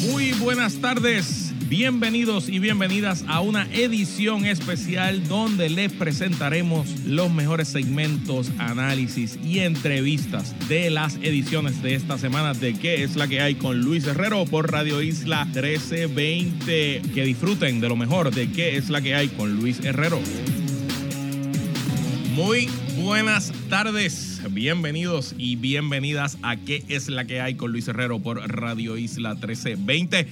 Muy buenas tardes, bienvenidos y bienvenidas a una edición especial donde les presentaremos los mejores segmentos, análisis y entrevistas de las ediciones de esta semana de qué es la que hay con Luis Herrero por Radio Isla 1320. Que disfruten de lo mejor de qué es la que hay con Luis Herrero. Muy buenas tardes, bienvenidos y bienvenidas a ¿Qué es la que hay con Luis Herrero por Radio Isla 1320?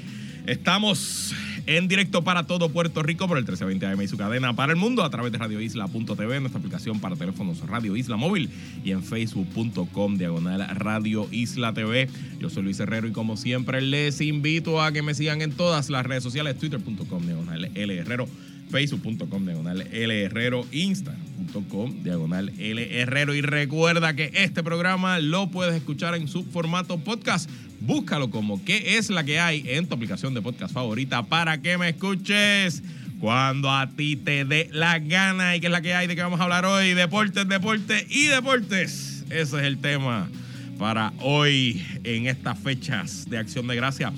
Estamos en directo para todo Puerto Rico por el 1320 AM y su cadena para el mundo a través de radioisla.tv, nuestra aplicación para teléfonos Radio Isla Móvil y en facebook.com diagonal Radio Isla TV. Yo soy Luis Herrero y como siempre les invito a que me sigan en todas las redes sociales, twitter.com diagonal L Herrero facebook.com diagonal L Herrero, instagram.com diagonal L Herrero. Y recuerda que este programa lo puedes escuchar en su formato podcast. Búscalo como qué es la que hay en tu aplicación de podcast favorita para que me escuches cuando a ti te dé la gana. ¿Y qué es la que hay? ¿De qué vamos a hablar hoy? Deportes, deportes y deportes. Ese es el tema para hoy en estas fechas de acción de gracia.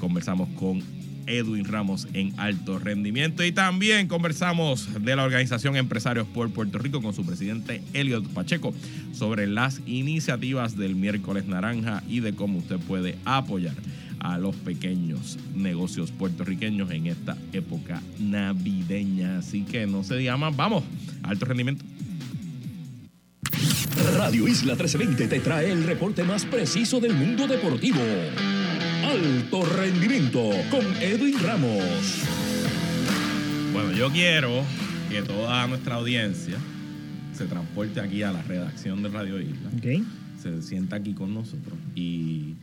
Conversamos con Edwin Ramos en alto rendimiento. Y también conversamos de la organización Empresarios por Puerto Rico con su presidente Elliot Pacheco sobre las iniciativas del miércoles naranja y de cómo usted puede apoyar a los pequeños negocios puertorriqueños en esta época navideña. Así que no se diga más, vamos, alto rendimiento. Radio Isla 1320 te trae el reporte más preciso del mundo deportivo. Alto Rendimiento con Edwin Ramos. Bueno, yo quiero que toda nuestra audiencia se transporte aquí a la redacción de Radio Isla. Ok. Se sienta aquí con nosotros. Y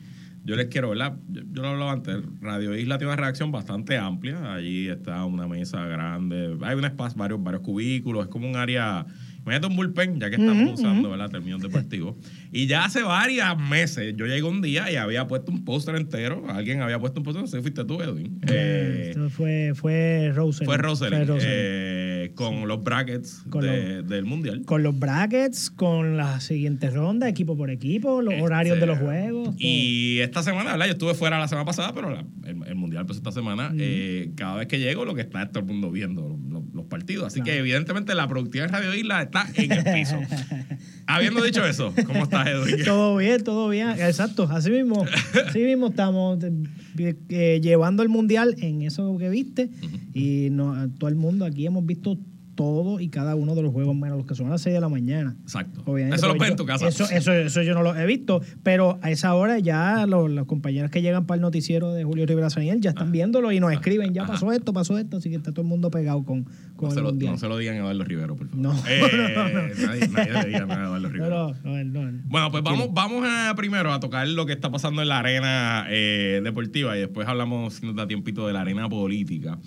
yo les quiero, ¿verdad? Yo, yo lo hablaba antes. Radio Isla tiene una redacción bastante amplia. Allí está una mesa grande. Hay un espacio, varios, varios cubículos. Es como un área. Imagínate un bullpen, ya que estamos usando, ¿verdad? Términos deportivos. Y ya hace varios meses, yo llegué un día y había puesto un póster entero. Alguien había puesto un póster, no sé fuiste tú, Edwin. Eh, Esto fue, fue Rosen. fue Rosely, Fue Rosely. eh, con los brackets Con de- del mundial. con los brackets, con la siguiente ronda, equipo por equipo, los Este, horarios de los juegos. todo. Y esta semana, ¿verdad? Yo estuve fuera la semana pasada, pero la- el, el mundial, pues esta semana, eh, cada vez que llego, lo que está es todo el mundo viendo los, partidos. Así que, evidentemente, la productividad de Radio Isla está en el piso. Habiendo dicho eso, ¿cómo estás, Edwin? Todo bien, todo bien. Exacto, así mismo. Así mismo estamos eh, eh, llevando el mundial en eso que viste. Y no, todo el mundo aquí hemos visto todo y cada uno de los juegos, menos los que son a las 6 de la mañana. Exacto. Obviamente, Eso lo ves en yo- tu casa. Eso, eso, eso yo no lo he visto, pero a esa hora ya los, los compañeros que llegan para el noticiero de Julio Rivera Saniel ya están viéndolo y nos escriben, ya Ajá. pasó esto, pasó esto, así que está todo el mundo pegado con, con no, el se lo, no se lo digan a Eduardo Rivero, por favor. No, Eh, no, no. Nadie, nadie le diga nada a Eduardo Rivero. No, no, no, no. Bueno, pues vamos, vamos a, primero a tocar lo que está pasando en la arena eh, deportiva y después hablamos, si nos da tiempito, de la arena política.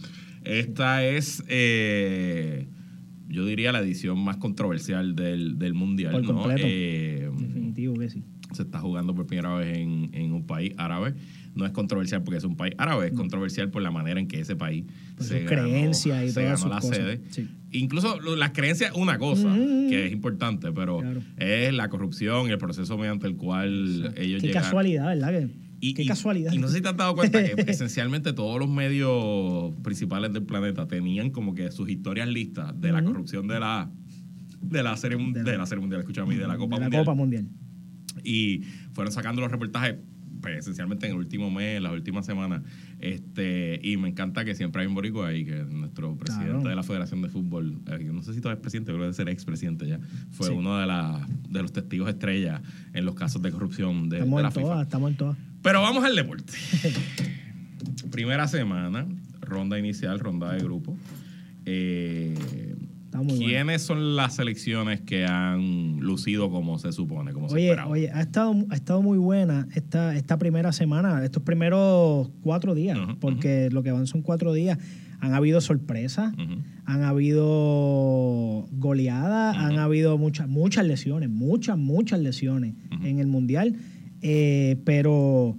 Esta es, eh, yo diría, la edición más controversial del, del Mundial. Por ¿no? completo. Eh, Definitivo que sí. se está jugando por primera vez en, en un país árabe. No es controversial porque es un país árabe, es controversial por la manera en que ese país Por se sus ganó, creencias y se todas ganó sus la cosas. sede. Sí. Incluso las creencias es una cosa Ujú. que es importante, pero Claro. es la corrupción y el proceso mediante el cual ellos Qué llegan. casualidad, ¿verdad? Que- Y, Qué y- casualidad. Y no sé si te has dado cuenta que esencialmente todos los medios principales del planeta tenían como que sus historias listas de la corrupción de la de la serie De de la- serie mundial, escúchame, de la Copa de la Mundial Copa Mundial. y fueron sacando los reportajes pues, esencialmente en el último mes, en las últimas semanas. Este, y me encanta que siempre hay un boricua ahí, que es nuestro presidente Claro. de la Federación de Fútbol, eh, no sé si todavía es presidente, creo que debe ser expresidente ya, fue Sí. uno de, la- de los testigos estrella en los casos de corrupción de, Estamos de la en FIFA. todas, estamos en todas. Pero vamos al deporte. Primera semana, ronda inicial, ronda de grupo. Eh, bueno. ¿Quiénes son las selecciones que han lucido como se supone, como se Oye, esperaba? oye, ha estado, ha estado muy buena esta, esta primera semana, estos primeros cuatro días, porque lo que van son cuatro días. Han habido sorpresas, han habido goleadas, han habido muchas, muchas lesiones, muchas, muchas lesiones en el Mundial. Eh, pero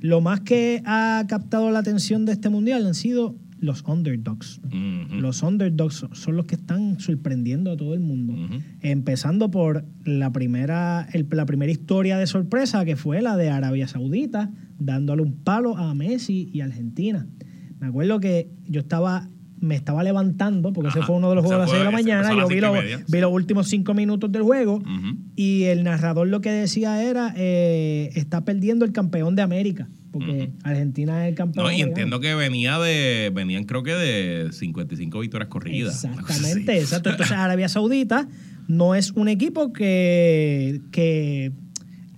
lo más que ha captado la atención de este Mundial han sido los underdogs. Los underdogs son los que están sorprendiendo a todo el mundo. Empezando por la primera, el- la primera historia de sorpresa que fue la de Arabia Saudita, dándole un palo a Messi y Argentina. Me acuerdo que yo estaba, me estaba levantando, porque ese fue uno de los juegos de las fue- 6 de la mañana, yo vi, media. vi los últimos cinco minutos del juego y el narrador lo que decía era, eh, está perdiendo el campeón de América, porque Argentina es el campeón. No, y entiendo que venía de, venían creo que de 55 victorias corridas. Exactamente, exacto. Entonces Arabia Saudita no es un equipo que, que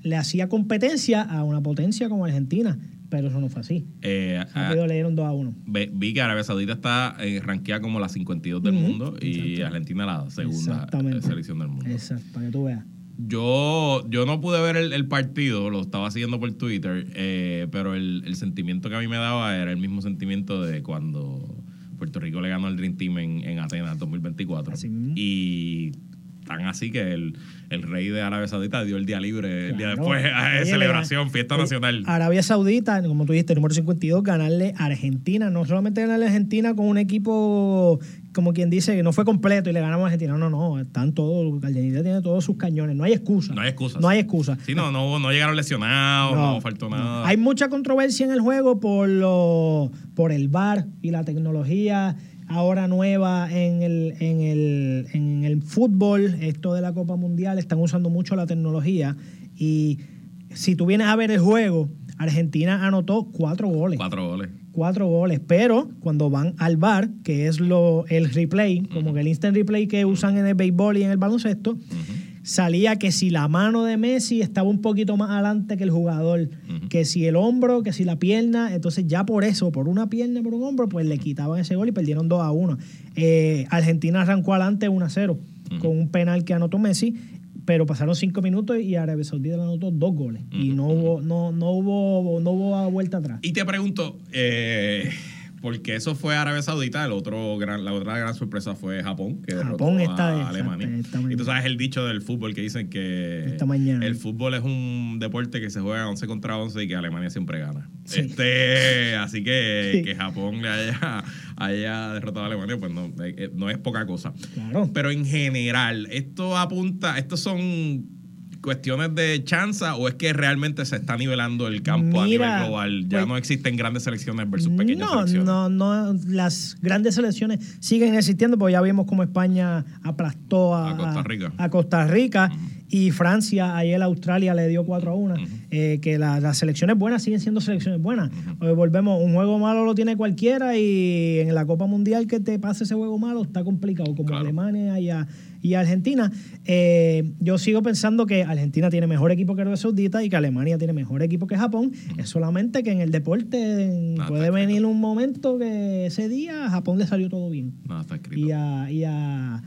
le hacía competencia a una potencia como Argentina, pero eso no fue así. Eh, ah, Rápido le dieron 2 a 1. ve- vi que Arabia Saudita está eh, rankeada como la 52 del Ujú, mundo y. Argentina la segunda eh, selección del mundo. Exacto, para que tú veas. Yo, yo no pude ver el, el partido, lo estaba siguiendo por Twitter, eh, pero el, el sentimiento que a mí me daba era el mismo sentimiento de cuando Puerto Rico le ganó al Dream Team en, en Atenas 2024. Así mismo. Y tan así que el, el rey de Arabia Saudita dio el día libre el día después, a celebración, fiesta eh, nacional. Arabia Saudita, como tú dijiste, número 52, ganarle a Argentina. No solamente ganarle a Argentina con un equipo, como quien dice, que no fue completo y le ganamos a Argentina. No, no. Están todos, Argentina tiene todos sus cañones. No hay excusa. No hay excusas. No hay excusa. Sí, no, no, no llegaron lesionados, no, faltó nada. Hay mucha controversia en el juego por lo, por el VAR y la tecnología ahora nueva en el, en el, en el fútbol, esto de la Copa Mundial, están usando mucho la tecnología y si tú vienes a ver el juego, Argentina anotó cuatro goles. Cuatro goles. Cuatro goles, pero cuando van al VAR, que es lo, el replay, como que el instant replay que usan en el béisbol y en el baloncesto, salía que si la mano de Messi estaba un poquito más adelante que el jugador, que si el hombro, que si la pierna, entonces ya por eso, por una pierna y por un hombro, pues le quitaban ese gol y perdieron 2 a 1. Eh, Argentina arrancó adelante 1 a 0 con un penal que anotó Messi, pero pasaron cinco minutos y Arabia Saudita le anotó dos goles y no hubo, no, no hubo, no hubo vuelta atrás. Y te pregunto, eh, porque eso fue Arabia Saudita, el otro gran, la otra gran sorpresa fue Japón, que Japón a está- Alemania. está muy y tú sabes el dicho del fútbol que dicen que Esta mañana. el fútbol es un deporte que se juega 11 contra 11 y que Alemania siempre gana. Sí. Este, así que Sí. que Japón le haya, haya derrotado a Alemania, pues no, eh, eh, no es poca cosa. Claro. Pero en general, esto apunta, estos son cuestiones de chanza o es que realmente se está nivelando el campo a nivel global. Ya pues- no existen grandes selecciones versus pequeñas no, selecciones. no, no, las grandes selecciones siguen existiendo, porque ya vimos cómo España aplastó a, A Costa Rica. a Costa Rica y Francia, ayer Australia le dio 4 a 1. Eh, que la- las selecciones buenas siguen siendo selecciones buenas. Eh, volvemos, un juego malo lo tiene cualquiera y en la Copa Mundial que te pase ese juego malo está complicado, como Claro. Alemania y, a- y Argentina. Eh, yo sigo pensando que Argentina tiene mejor equipo que Arabia Saudita y que Alemania tiene mejor equipo que Japón. Es solamente que en el deporte puede venir un momento que ese día a Japón le salió todo bien. Nada está escrito. Y a, y a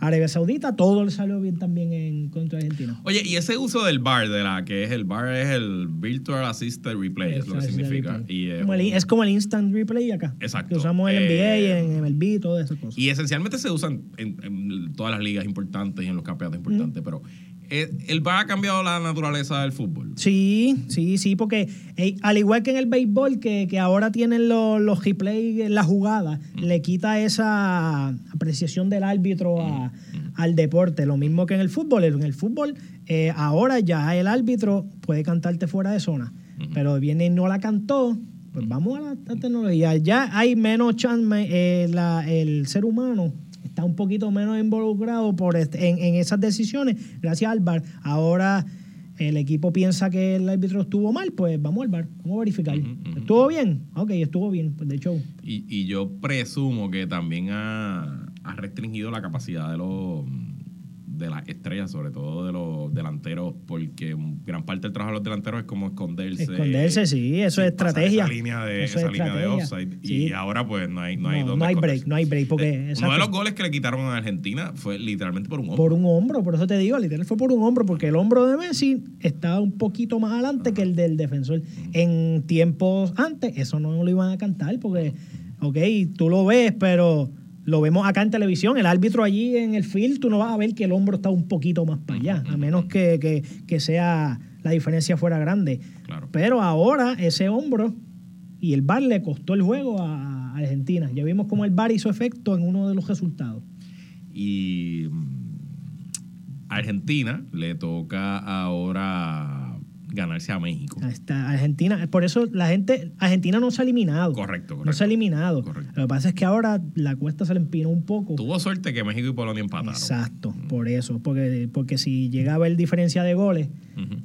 Arabia Saudita todo le salió bien también en contra de Argentina. Oye, y ese uso del bar, de la que es el bar, es el Virtual Assisted Replay, es lo que significa. Y, eh, Como el- es como el instant replay acá. Exacto. Que usamos en el Eh, NBA, en MLB y todas esas cosas. Y esencialmente se usan en, en todas las ligas importantes y en los campeonatos importantes, pero eh, el VAR ha cambiado la naturaleza del fútbol. Sí, sí, sí, porque eh, al igual que en el béisbol, que, que ahora tienen los, los replay en la jugada, le quita esa apreciación del árbitro a- al deporte. Lo mismo que en el fútbol. En el fútbol, eh, ahora ya el árbitro puede cantarte fuera de zona, pero viene y no la cantó. Pues vamos a la, tecnología. Ya hay menos chance, eh, la- el ser humano está un poquito menos involucrado por este- en, en esas decisiones gracias al VAR. Ahora el equipo piensa que el árbitro estuvo mal, pues vamos al VAR, vamos a verificar. ¿Estuvo bien? Ok, estuvo bien, pues de hecho. Y, y yo presumo que también ha, ha restringido la capacidad de los de las estrellas, sobre todo de los delanteros, porque gran parte del trabajo de los delanteros es como esconderse. Esconderse, sí, eso es estrategia. Esa línea de, Eso esa es línea de offside. Sí. Y ahora pues no hay, no hay No, no hay break, no hay break, porque, Eh, uno de los goles que le quitaron a Argentina fue literalmente por un hombro. Por un hombro, por eso te digo, literal fue por un hombro, porque el hombro de Messi estaba un poquito más adelante que el del defensor. En tiempos antes, eso no lo iban a cantar, porque, ok, tú lo ves, pero lo vemos acá en televisión, el árbitro allí en el field, tú no vas a ver que el hombro está un poquito más para allá, a menos que, que- que sea la diferencia fuera grande. Claro. Pero ahora ese hombro y el bar le costó el juego a, a Argentina. Ya vimos cómo el VAR hizo efecto en uno de los resultados. Y mm, Argentina le toca ahora ganarse a México. Está Argentina, por eso la gente, Argentina no se ha eliminado. Correcto, No correcto. se ha eliminado. Correcto. Lo que pasa es que ahora la cuesta se le empinó un poco. Tuvo suerte que México y Polonia empataron. Exacto, por eso, porque, porque si llega a haber diferencia de goles,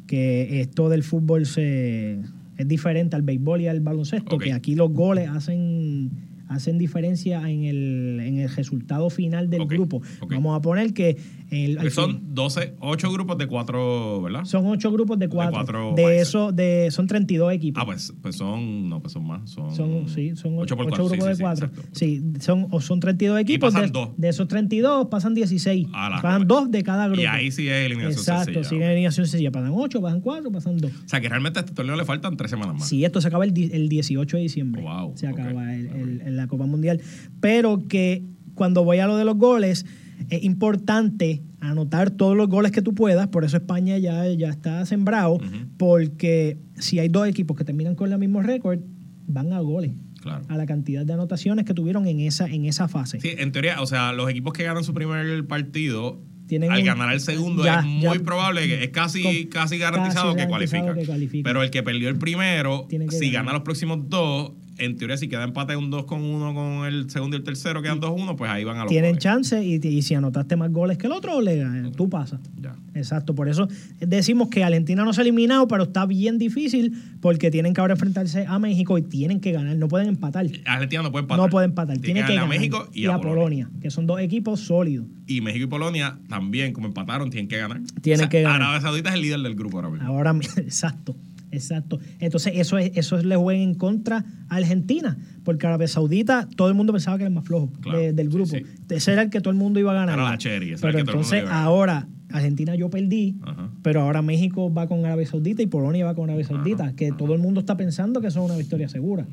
que esto del fútbol se es diferente al béisbol y al baloncesto, que aquí los goles hacen hacen diferencia en el, en el resultado final del Ok, grupo. ok. Vamos a poner que el, Que fin- son 12, 8 grupos de 4, ¿verdad? son ocho grupos de cuatro. cuatro de eso, de, son 32 equipos. Ah, pues, pues son, no, pues son más. Son, Son, sí, son ocho, ocho por ocho cuatro, sí, grupos sí, de sí, cuatro. exacto. Sí, son, o son 32 equipos. pasan de, dos. de esos 32 pasan 16. A la pasan joven. dos de cada grupo. Y ahí sí es eliminación Exacto, sencilla. siguen eliminación sencilla. Pasan 8, pasan 4, pasan 2. O sea, que realmente a este torneo le faltan 3 semanas más. Sí, esto se acaba el, el 18 de diciembre. Wow, se acaba el- ok. el- en la Copa Mundial. Pero que cuando voy a lo de los goles, es importante anotar todos los goles que tú puedas. Por eso España ya, ya está sembrado. Porque si hay dos equipos que terminan con el mismo récord, van a goles. Claro. A la cantidad de anotaciones que tuvieron en esa, en esa fase. Sí, en teoría, o sea, los equipos que ganan su primer partido, Tienen al un- ganar el segundo, Ya, es muy ya. probable, que es casi, Con- casi garantizado casi que garantizado cualifica. que cualifica. Pero el que perdió el primero, si ganar. gana los próximos dos, en teoría, si queda empate un 2 con 1 con el segundo y el tercero, quedan 2-1, pues ahí van a los Tienen goles. chance y, y si anotaste más goles que el otro, le ganas, tú pasas. Ya. Exacto, por eso decimos que Argentina no se ha eliminado, pero está bien difícil porque tienen que ahora enfrentarse a México y tienen que ganar, no pueden empatar. Argentina no puede empatar. No pueden empatar, Tiene tienen que ganar. a México y, a, Polonia. que son dos equipos sólidos. Y México y Polonia también, como empataron, tienen que ganar. Tienen que ganar. Arabia Saudita es el líder del grupo ahora mismo. Ahora, exacto, exacto. Entonces, eso es, eso le juega en contra a Argentina, porque Arabia Saudita, todo el mundo pensaba que era el más flojo Claro, de- del grupo. sí. Ese era el que todo el mundo iba a ganar. Era la cherry, Pero entonces, ahora, Argentina yo perdí, Ajá. pero ahora México va con Arabia Saudita y Polonia va con Arabia Saudita, Ajá, que todo el mundo está pensando que eso es una victoria segura.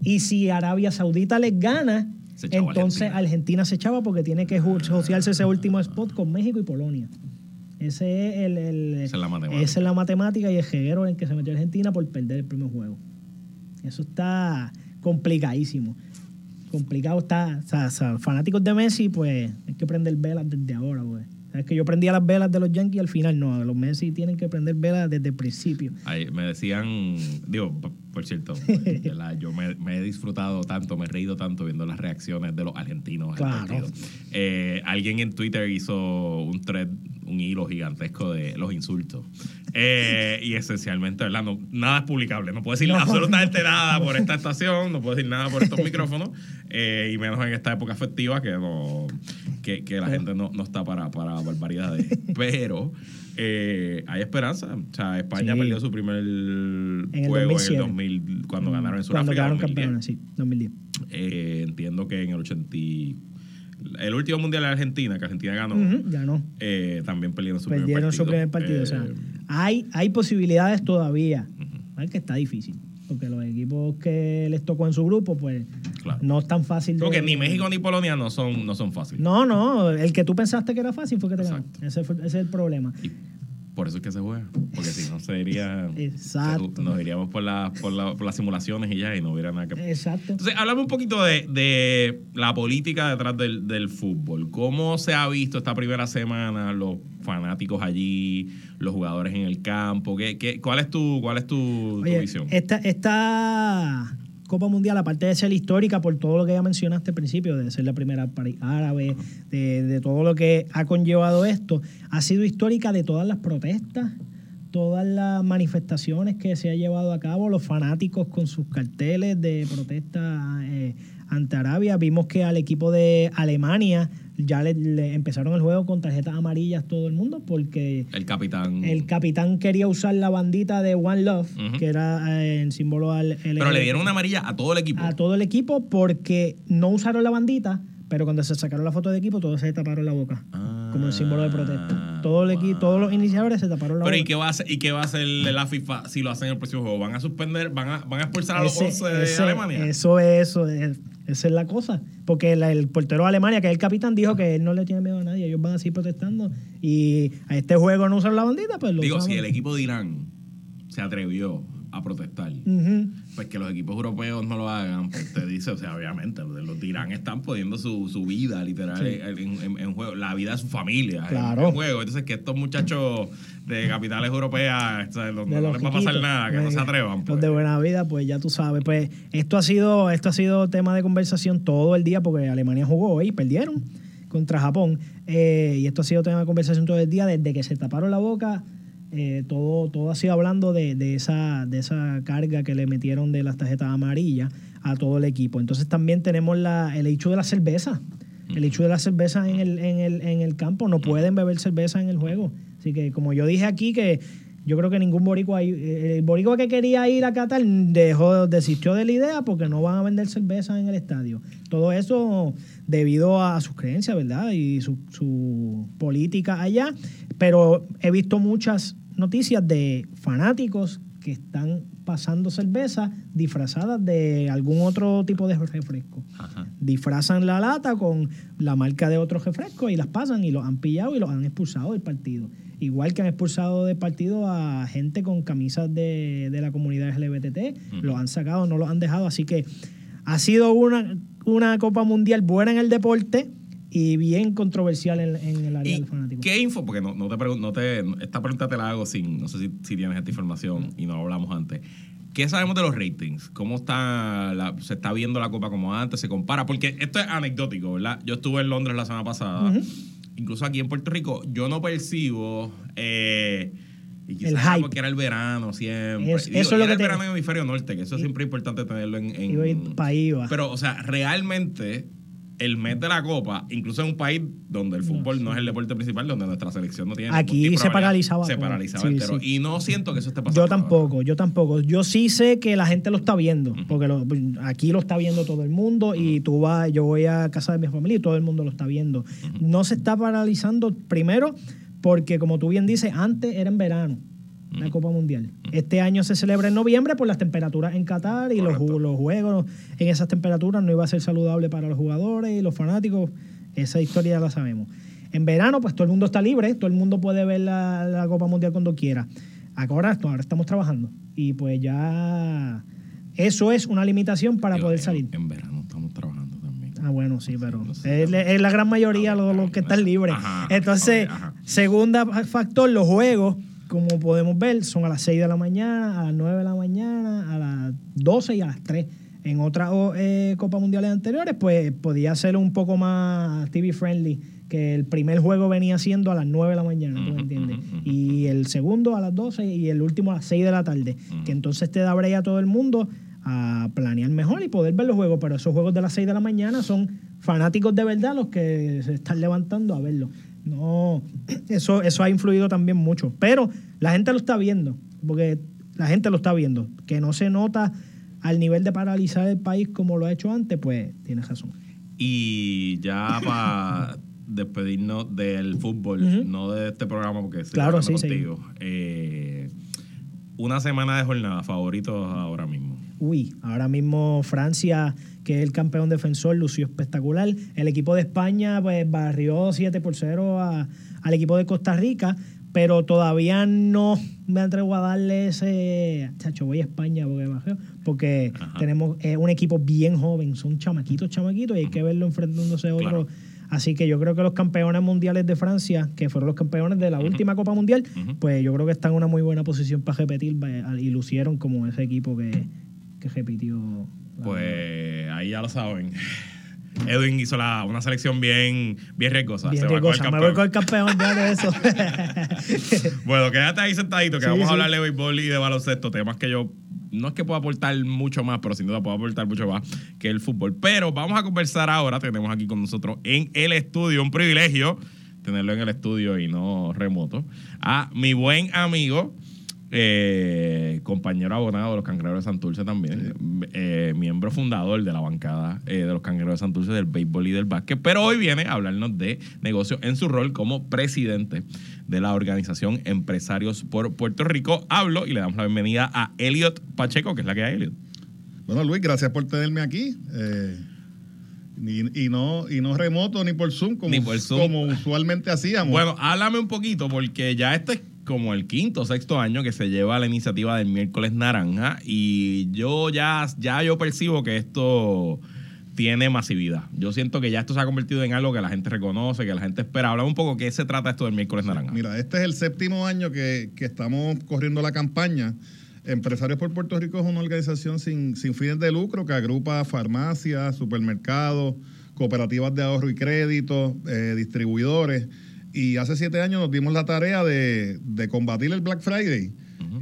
Y si Arabia Saudita les gana, entonces Argentina. Argentina. se echaba porque tiene que asociarse ese último spot con México y Polonia. Ese es el, el- Esa es la matemática. esa es la matemática y el jeguero en el que se metió Argentina por perder el primer juego. Eso está complicadísimo. Complicado está. O sea, o sea, fanáticos de Messi, pues hay que prender velas desde ahora, pues. Sabes que yo prendía las velas de los Yankees al final, no. Los Messi tienen que prender velas desde el principio. Ahí me decían, digo, por cierto, yo me, me he disfrutado tanto, me he reído tanto viendo las reacciones de los argentinos Claro. Eh, alguien en Twitter hizo un thread, un hilo gigantesco de los insultos. Eh, y esencialmente, ¿verdad? No, nada es publicable. No puedo decir No. absolutamente nada por esta estación, no puedo decir nada por estos micrófonos, eh, y menos en esta época festiva que no que, que la gente no, no está para, para barbaridades. Pero eh, hay esperanza. O sea, España Sí. perdió su primer el juego 2007. en el 2000, cuando ganaron en Cuando Sudáfrica. quedaron 2010. campeones, sí, 2010. Eh, entiendo que en el 80. y- El último mundial de Argentina, que Argentina ganó, Ujú, ganó. eh, también perdieron su Perdieron primer su partido. primer partido. o sea, Eh, hay, hay posibilidades todavía. Ujú. Es que está difícil. Porque los equipos que les tocó en su grupo, pues Claro. no es tan fácil de. Porque ni México ni Polonia no son, no son fáciles. No, no. El que tú pensaste que era fácil fue que te ganó. Ese, fue- ese es el problema. Y por eso es que se juega. Porque si no, sería. Exacto. Nos iríamos por, la- por, la- por las simulaciones y ya, y no hubiera nada que. Exacto. Entonces, háblame un poquito de, de la política detrás del, del fútbol. ¿Cómo se ha visto esta primera semana los fanáticos allí, los jugadores en el campo? ¿Qué, qué, cuál es tu, cuál es tu, visión? esta, esta Copa Mundial, aparte de ser histórica por todo lo que ya mencionaste al principio, de ser la primera árabe, de, de todo lo que ha conllevado esto, ha sido histórica de todas las protestas, todas las manifestaciones que se ha llevado a cabo, los fanáticos con sus carteles de protesta eh, ante Arabia. Vimos que al equipo de Alemania ya le, le empezaron el juego con tarjetas amarillas todo el mundo porque El capitán. el capitán quería usar la bandita de One Love, que era eh, en símbolo al pero le dieron una amarilla a todo el equipo. a todo el equipo porque no usaron la bandita, pero cuando se sacaron la foto de equipo, todos se taparon la boca. Ah, como el símbolo de protesta. Todo el equi- wow. todos los iniciadores se taparon la Pero ¿y boca. qué, va a hacer, ¿y qué va a hacer la FIFA si lo hacen en el próximo juego? ¿Van a suspender, van a, van a expulsar a los Ese- 11 de ese- Alemania? Eso es, eso es, esa es la cosa. Porque la- el portero de Alemania, que es el capitán, dijo que él no le tiene miedo a nadie. Ellos van a seguir protestando. Y a este juego no usaron la bandita, pues lo Digo, si el equipo de Irán se atrevió a protestar. Pues que los equipos europeos no lo hagan, pues te dice, o sea, obviamente, los de Irán están poniendo su, su vida literal en, en- en juego, la vida de su familia en- Claro. en, juego. Entonces, que estos muchachos de capitales europeas, o sea, no los les va a pasar nada, que no se atrevan. Los pues. de buena vida, pues ya tú sabes. Pues esto ha sido, esto ha sido tema de conversación todo el día porque Alemania jugó hoy, perdieron contra Japón. Eh, y esto ha sido tema de conversación todo el día desde que se taparon la boca. Eh, todo, todo sido hablando de, de esa, de esa carga que le metieron de las tarjetas amarillas a todo el equipo. Entonces también tenemos la, el hecho de la cerveza. El hecho de la cerveza en el, en, el, en el campo. No pueden beber cerveza en el juego. Así que como yo dije aquí que yo creo que ningún boricua, ahí- el boricua que quería ir a Qatar dejó, desistió de la idea porque no van a vender cerveza en el estadio. Todo eso debido a sus creencias, ¿verdad? Y su, su política allá. Pero he visto muchas noticias de fanáticos que están pasando cerveza disfrazadas de algún otro tipo de refresco. Ajá. Disfrazan la lata con la marca de otro refresco y las pasan y los han pillado y los han expulsado del partido. Igual que han expulsado del partido a gente con camisas de, de la comunidad LGBT, Ujú. los han sacado, no los han dejado. Así que ha sido una, una Copa Mundial buena en el deporte y bien controversial en, en el área ¿Y del fanático. qué info? Porque no, no te no te, esta pregunta te la hago sin, no sé si, si tienes esta información y no hablamos antes. ¿Qué sabemos de los ratings? ¿Cómo está la- se está viendo la Copa como antes? ¿Se compara? Porque esto es anecdótico, ¿verdad? Yo estuve en Londres la semana pasada. Incluso aquí en Puerto Rico, yo no percibo... eh, y quizás El hype. porque era el verano siempre. Es- Digo, eso es lo era que el te- verano en el hemisferio norte, que eso Y- siempre es importante tenerlo en... en- Iba a ir pa' ahí, va. pero, o sea, realmente el mes de la Copa, incluso en un país donde el fútbol no, es el deporte principal, donde nuestra selección no tiene. Aquí se paralizaba Se paralizaba Sí, entero. sí. Y no siento que eso esté pasando. Yo tampoco, yo tampoco. Yo sí sé que la gente lo está viendo, porque lo- aquí lo está viendo todo el mundo y tú vas, yo voy a casa de mi familia y todo el mundo lo está viendo. No se está paralizando primero porque, como tú bien dices, antes era en verano la Copa Mundial. Este año se celebra en noviembre por las temperaturas en Qatar y los, los juegos en esas temperaturas no iba a ser saludable para los jugadores y los fanáticos. Esa historia ya la sabemos. En verano, pues todo el mundo está libre, todo el mundo puede ver la, la Copa Mundial cuando quiera. Ahora, estamos trabajando y pues ya eso es una limitación para poder salir. En, verano estamos trabajando también. Ah, bueno, sí, pero no sé. es, es la gran mayoría los, los que están libres. Ajá, Entonces, ajá. segunda factor, los juegos, como podemos ver, son a las 6 de la mañana, a las 9 de la mañana, a las 12 y a las 3. En otras oh, eh, Copas Mundiales anteriores, pues podía ser un poco más TV friendly, que el primer juego venía siendo a las 9 de la mañana, ¿tú me entiendes? Y el segundo a las 12 y el último a las 6 de la tarde, que entonces te da break a todo el mundo a planear mejor y poder ver los juegos, pero esos juegos de las 6 de la mañana son fanáticos de verdad los que se están levantando a verlo. No, eso, eso ha influido también mucho, pero la gente lo está viendo, porque la gente lo está viendo, que no se nota al nivel de paralizar el país como lo ha hecho antes, pues tienes razón. Y ya para despedirnos del fútbol, no de este programa, porque estoy Claro, sí. contigo. eh, una semana de jornada, favoritos ahora mismo. Uy, ahora mismo Francia, que es el campeón defensor, lució espectacular. El equipo de España pues, barrió 7 por 0 a- al equipo de Costa Rica, pero todavía no me atrevo a darle ese. Chacho, voy a España porque, porque Ajá. tenemos eh, un equipo bien joven, son chamaquitos, chamaquitos, y hay que verlo enfrentándose a otro. Claro. Así que yo creo que los campeones mundiales de Francia, que fueron los campeones de la última Copa Mundial, pues yo creo que están en una muy buena posición para repetir y lucieron como ese equipo que, que repitió. Pues ahí ya lo saben. Edwin hizo la, una selección bien, bien riesgosa. Bien Se va con el riesgosa. Me voy con el campeón ya de eso. Bueno, quédate ahí sentadito que Sí, vamos a hablar de béisbol y de baloncesto, temas que yo no es que pueda aportar mucho más, pero sin duda puedo aportar mucho más que el fútbol. Pero vamos a conversar ahora, tenemos aquí con nosotros en el estudio, un privilegio tenerlo en el estudio y no remoto, a mi buen amigo, eh, compañero abonado de los Cangrejeros de Santurce también, eh, miembro fundador de la bancada eh, de los Cangrejeros de Santurce del béisbol y del básquet, pero hoy viene a hablarnos de negocio en su rol como presidente de la organización Empresarios por Puerto Rico. Hablo y le damos la bienvenida a Elliot Pacheco, que es la que hay, Elliot. Bueno, Luis, gracias por tenerme aquí. Y, y no, y no remoto ni por Zoom como, Ni por Zoom. como usualmente hacíamos. Bueno, háblame un poquito, porque ya esto es como el quinto o sexto año que se lleva la iniciativa del miércoles naranja y yo ya, ya yo percibo que esto tiene masividad. Yo siento que ya esto se ha convertido en algo que la gente reconoce, que la gente espera. Habla un poco qué se trata esto del miércoles naranja. Mira, este es el séptimo año que, que estamos corriendo la campaña. Empresarios por Puerto Rico es una organización sin, sin fines de lucro que agrupa farmacias, supermercados, cooperativas de ahorro y crédito, eh, distribuidores. Y hace siete años nos dimos la tarea de, de combatir el Black Friday.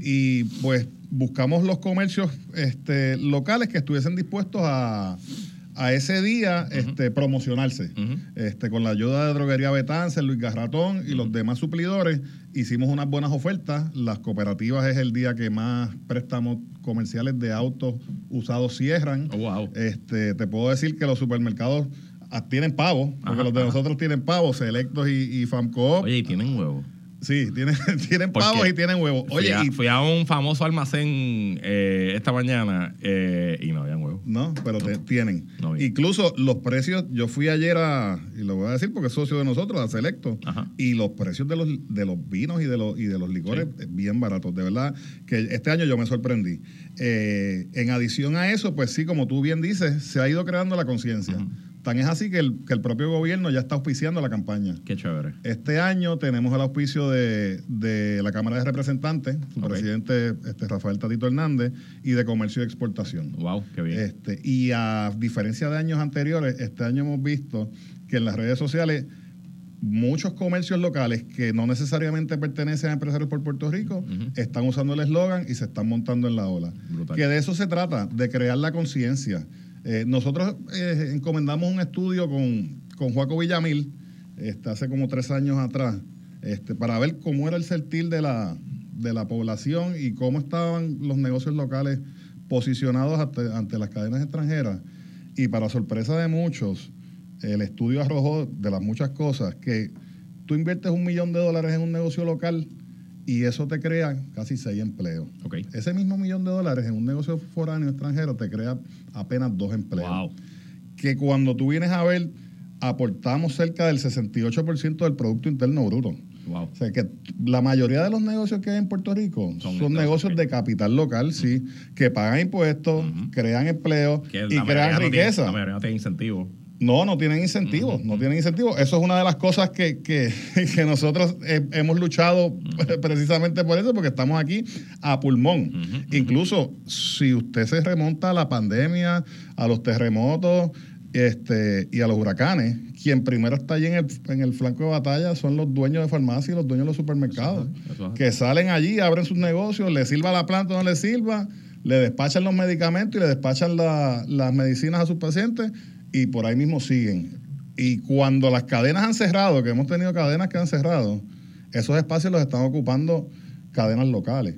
Y pues buscamos los comercios este, locales que estuviesen dispuestos a, a ese día este, promocionarse. Este, con la ayuda de Droguería Betance, Luis Garratón y los demás suplidores, hicimos unas buenas ofertas. Las cooperativas es el día que más préstamos comerciales de autos usados cierran. Oh, wow. Este, te puedo decir que los supermercados tienen pavos, porque Ajá, los de ajá. nosotros tienen pavos, Selectos y, y Famcoop. Oye, y tienen huevos. Sí, tienen, tienen pavos y tienen huevos. Fui, Oye, a, y, fui a un famoso almacén eh, esta mañana eh, y no habían huevos. No, pero te- tienen. No. Incluso los precios, yo fui ayer a, y lo voy a decir porque es socio de nosotros, a Selecto, Ajá. y los precios de los, de los vinos y de los, y de los licores eh, bien baratos. De verdad que este año yo me sorprendí. Eh, en adición a eso, pues sí, como tú bien dices, se ha ido creando la conciencia. Tan es así que el, que el propio gobierno ya está auspiciando la campaña. Qué chévere. Este año tenemos el auspicio de, de la Cámara de Representantes, su presidente este, Rafael Tatito Hernández, y de Comercio y Exportación. Wow, qué bien. Este, y a diferencia de años anteriores, este año hemos visto que en las redes sociales muchos comercios locales que no necesariamente pertenecen a empresarios por Puerto Rico están usando el eslogan y se están montando en la ola. Brutal. Que de eso se trata, de crear la conciencia. Eh, nosotros eh, encomendamos un estudio con, con Villamil este, hace como tres años atrás este, para ver cómo era el sentir de la, de la población y cómo estaban los negocios locales posicionados ante, ante las cadenas extranjeras. Y para sorpresa de muchos, el estudio arrojó de las muchas cosas que tú inviertes un millón de dólares en un negocio local y eso te crea casi seis empleos. Ok. Ese mismo millón de dólares en un negocio foráneo extranjero te crea apenas dos empleos. Wow. Que cuando tú vienes a ver, aportamos cerca del 68% del Producto Interno Bruto. Wow. O sea que la mayoría de los negocios que hay en Puerto Rico Son son, negocios de capital local, sí, que pagan impuestos, crean empleo Que y crean no tiene- riqueza. la mayoría no tiene incentivo. No, no tienen incentivos, no tienen incentivos. Eso es una de las cosas que, que, que nosotros hemos luchado precisamente por eso, porque estamos aquí a pulmón. Incluso si usted se remonta a la pandemia, a los terremotos este, y a los huracanes, quien primero está allí en el, en el flanco de batalla son los dueños de farmacia y los dueños de los supermercados, Eso eso que salen allí, abren sus negocios, le sirva la planta o no le sirva, le despachan los medicamentos y le despachan la- las medicinas a sus pacientes y por ahí mismo siguen. Y cuando las cadenas han cerrado, que hemos tenido cadenas que han cerrado, esos espacios los están ocupando cadenas locales.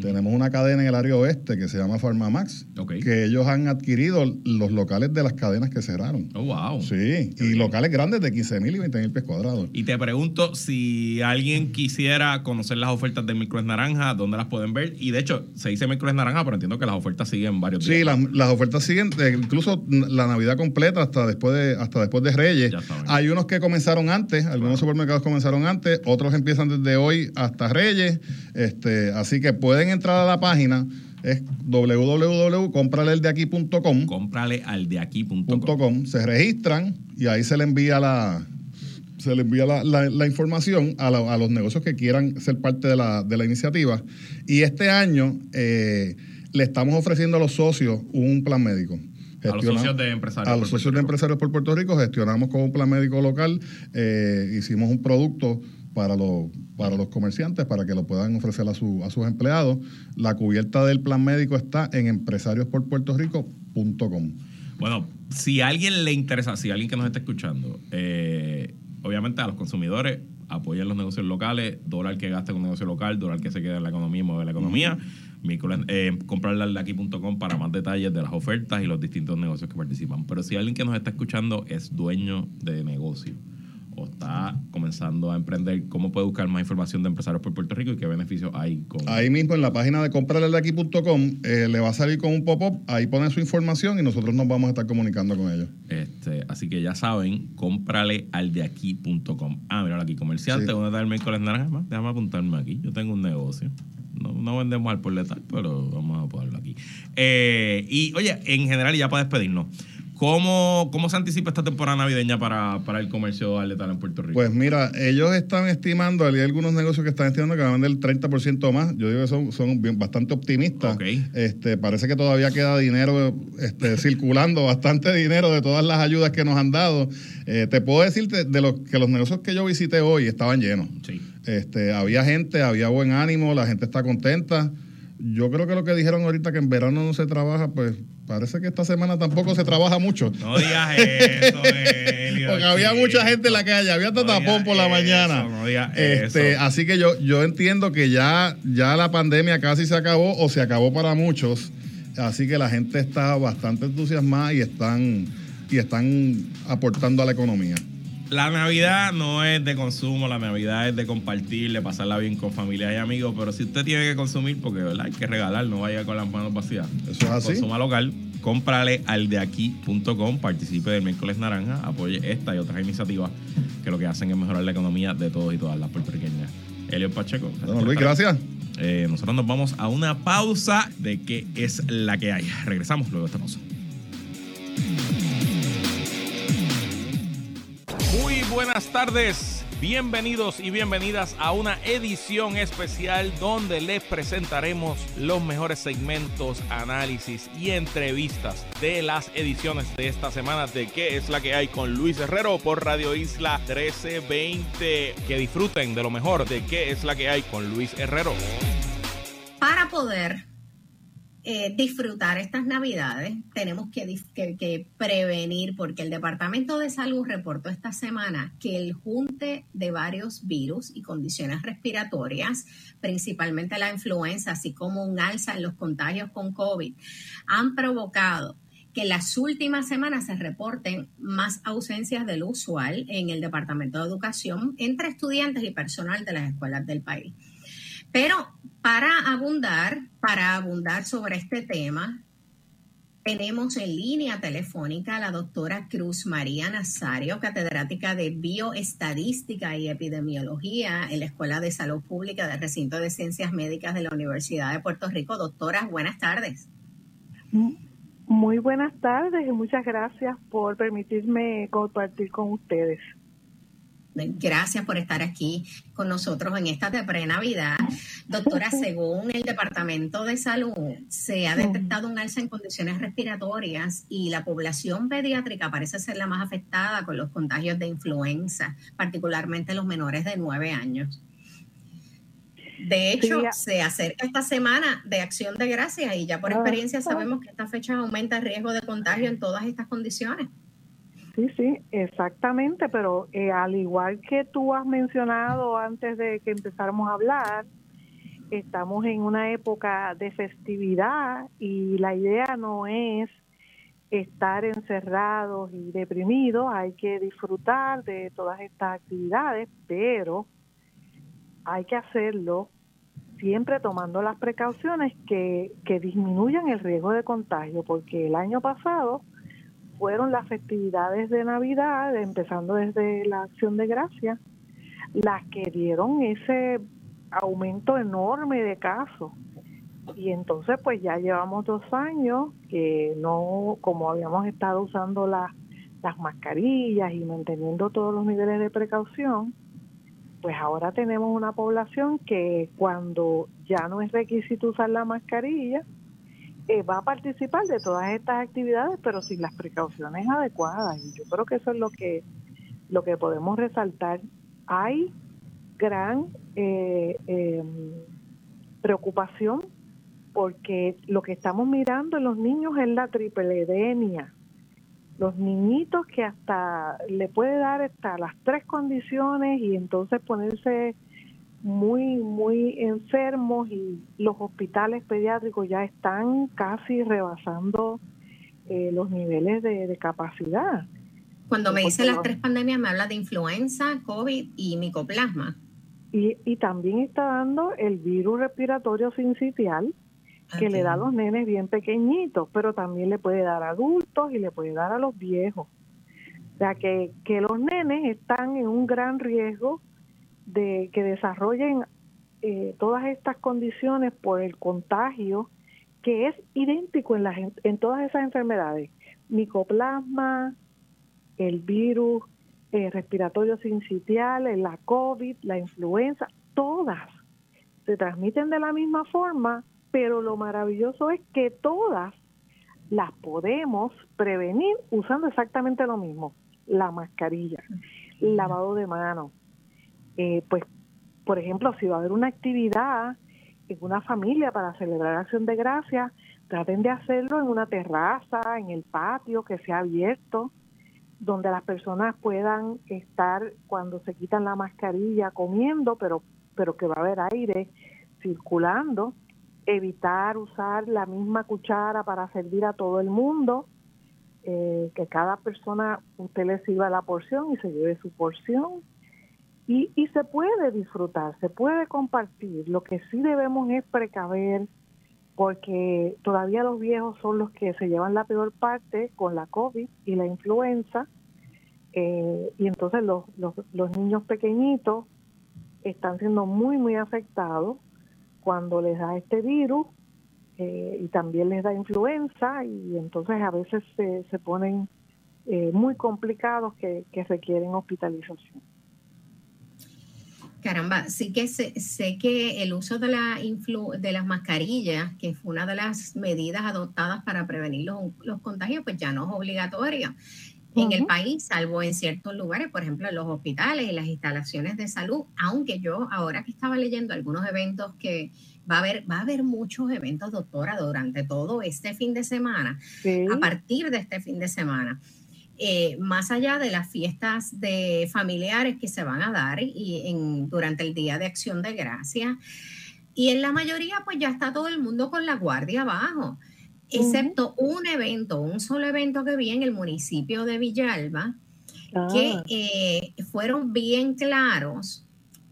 Tenemos una cadena en el área oeste que se llama Farmamax, Ok. que ellos han adquirido los locales de las cadenas que cerraron. Oh, wow. Sí, y locales grandes de 15 mil y 20 mil pies cuadrados. Y te pregunto si alguien quisiera conocer las ofertas de Miércoles Naranja, ¿dónde las pueden ver? Y de hecho, se dice Miércoles Naranja, pero entiendo que las ofertas siguen varios días. Sí, las, las ofertas siguen, eh, incluso la Navidad completa hasta después de hasta después de Reyes. Hay unos que comenzaron antes, algunos supermercados comenzaron antes, otros empiezan desde hoy hasta Reyes. Este, así que pueden entrar a la página, es www.compraleldeaquí.com Cómprale al de aquí.com. .com, se registran y ahí se le envía la se le envía la, la- la información a, la- a los negocios que quieran ser parte de la, de la iniciativa. Y este año eh, le estamos ofreciendo a los socios un plan médico. A los socios de empresarios. a los Puerto socios de empresarios por Puerto Rico gestionamos con un plan médico local, eh, hicimos un producto para los, para los comerciantes para que lo puedan ofrecer a, su- a sus empleados. La cubierta del plan médico está en empresariosporpuertorico.com. Bueno, si a alguien le interesa, si a alguien que nos está escuchando, eh, obviamente a los consumidores apoyan los negocios locales, dólar que gasta en un negocio local, dólar que se queda en la economía y mueve la economía. Eh, comprarle al de aquí.com para más detalles de las ofertas y los distintos negocios que participan. Pero si alguien que nos está escuchando es dueño de negocio o está comenzando a emprender, ¿cómo puede buscar más información de empresarios por Puerto Rico y qué beneficios hay con Ahí mismo en la página de compraledeaquí.com eh, le va a salir con un pop-up, ahí pone su información y nosotros nos vamos a estar comunicando con ellos. Este, así que ya saben, cómprale al de aquí.com. Ah, mira aquí, comerciante, Sí. ¿dónde está el miércoles naranja? Más, Déjame apuntarme aquí. Yo tengo un negocio. No, no vendemos al por letal, pero vamos a ponerlo aquí. Eh, y oye, en general, y ya para despedirnos, ¿cómo, cómo se anticipa esta temporada navideña para, para el comercio al letal en Puerto Rico? Pues mira, ellos están estimando, hay algunos negocios que están estimando que van a vender el 30% más. Yo digo que son, son bien- bastante optimistas. Ok. Este, parece que todavía queda dinero este, circulando, bastante dinero de todas las ayudas que nos han dado. Eh, te puedo decir de, de los, que los negocios que yo visité hoy estaban llenos. sí. Este, había gente, había buen ánimo, la gente está contenta. Yo creo que lo que dijeron ahorita que en verano no se trabaja, pues parece que esta semana tampoco se trabaja mucho. No digas eso, Elio, Porque había chico. mucha gente en la calle, había hasta No tapón por la eso, mañana. no digas este, eso. así que yo, yo entiendo que ya, ya la pandemia casi se acabó o se acabó para muchos. Así que la gente está bastante entusiasmada y están, y están aportando a la economía. La Navidad no es de consumo, la Navidad es de compartir, de pasarla bien con familia y amigos, pero si usted tiene que consumir, porque ¿verdad? hay que regalar, no vaya con las manos vacías. Eso es así. Consuma local, cómprale al de aquí.com, participe del miércoles naranja, apoye esta y otras iniciativas que lo que hacen es mejorar la economía de todos y todas las puertorriqueñas. Elio Pacheco. Bueno, Luis, gracias. Eh, nosotros nos vamos a una pausa de qué es la que hay. Regresamos luego de esta pausa. Muy buenas tardes. Bienvenidos y bienvenidas a una edición especial donde les presentaremos los mejores segmentos, análisis y entrevistas de las ediciones de esta semana de qué es la que hay con Luis Herrero por Radio Isla 1320. Que disfruten de lo mejor de qué es la que hay con Luis Herrero. para poder eh, disfrutar estas navidades, tenemos que, que- prevenir, porque el Departamento de Salud reportó esta semana que el junte de varios virus y condiciones respiratorias, principalmente la influenza, así como un alza en los contagios con COVID, han provocado que las últimas semanas se reporten más ausencias de lo usual en el Departamento de Educación entre estudiantes y personal de las escuelas del país. Pero para abundar, para abundar sobre este tema, tenemos en línea telefónica a la doctora Cruz María Nazario, catedrática de Bioestadística y Epidemiología en la Escuela de Salud Pública del Recinto de Ciencias Médicas de la Universidad de Puerto Rico. Doctora, buenas tardes. Muy buenas tardes y muchas gracias por permitirme compartir con ustedes. Gracias por estar aquí con nosotros en esta de pre-Navidad. Doctora, según el Departamento de Salud, se ha detectado un alza en condiciones respiratorias y la población pediátrica parece ser la más afectada con los contagios de influenza, particularmente los menores de 9 años. De hecho, Sí, se acerca esta semana de Acción de Gracias y ya por Ah. experiencia sabemos que esta fecha aumenta el riesgo de contagio en todas estas condiciones. Sí, sí, exactamente, pero eh, al igual que tú has mencionado antes de que empezáramos a hablar, estamos en una época de festividad y la idea no es estar encerrados y deprimidos, hay que disfrutar de todas estas actividades, pero hay que hacerlo siempre tomando las precauciones que, que disminuyan el riesgo de contagio, porque el año pasado fueron las festividades de Navidad, empezando desde la acción de gracia, las que dieron ese aumento enorme de casos. Y entonces pues ya llevamos dos años que no, como habíamos estado usando las, las mascarillas y manteniendo todos los niveles de precaución, pues ahora tenemos una población que cuando ya no es requisito usar la mascarilla, eh, va a participar de todas estas actividades, pero sin las precauciones adecuadas. Y yo creo que eso es lo que, lo que podemos resaltar. Hay gran eh, eh, preocupación porque lo que estamos mirando en los niños es la tripledemia. Los niñitos que hasta le puede dar hasta las tres condiciones y entonces ponerse muy, muy enfermos y los hospitales pediátricos ya están casi rebasando eh, los niveles de, de capacidad. Cuando me dice las tres pandemias, me habla de influenza, COVID y micoplasma. Y, y también está dando el virus respiratorio sincitial, que le da a los nenes bien pequeñitos, pero también le puede dar a adultos y le puede dar a los viejos. O sea, que, que los nenes están en un gran riesgo de que desarrollen eh, todas estas condiciones por el contagio, que es idéntico en, la, en todas esas enfermedades. Micoplasma, el virus eh, respiratorio sincitial, la COVID, la influenza, todas se transmiten de la misma forma, pero lo maravilloso es que todas las podemos prevenir usando exactamente lo mismo, la mascarilla, el lavado de manos. Eh, pues, por ejemplo, si va a haber una actividad en una familia para celebrar Acción de Gracias, traten de hacerlo en una terraza, en el patio, que sea abierto, donde las personas puedan estar cuando se quitan la mascarilla comiendo, pero, pero que va a haber aire circulando, evitar usar la misma cuchara para servir a todo el mundo, eh, que cada persona usted le sirva la porción y se lleve su porción. Y, y se puede disfrutar, se puede compartir. Lo que sí debemos es precaver, porque todavía los viejos son los que se llevan la peor parte con la COVID y la influenza, eh, y entonces los, los, niños pequeñitos están siendo muy, muy afectados cuando les da este virus eh, y también les da influenza y entonces a veces se, se ponen eh, muy complicados que, que requieren hospitalización. Caramba, sí que sé, sé, que el uso de, la influ, de las mascarillas, que fue una de las medidas adoptadas para prevenir los, los contagios, pues ya no es obligatorio en el país, salvo en ciertos lugares, por ejemplo, en los hospitales y las instalaciones de salud, aunque yo ahora que estaba leyendo algunos eventos que va a haber, va a haber muchos eventos, doctora, durante todo este fin de semana, sí. a partir de este fin de semana. Eh, más allá de las fiestas de familiares que se van a dar y en, durante el Día de Acción de Gracia. Y en la mayoría, pues ya está todo el mundo con la guardia abajo, excepto uh -huh. un evento, un solo evento que vi en el municipio de Villalba, ah. que eh, fueron bien claros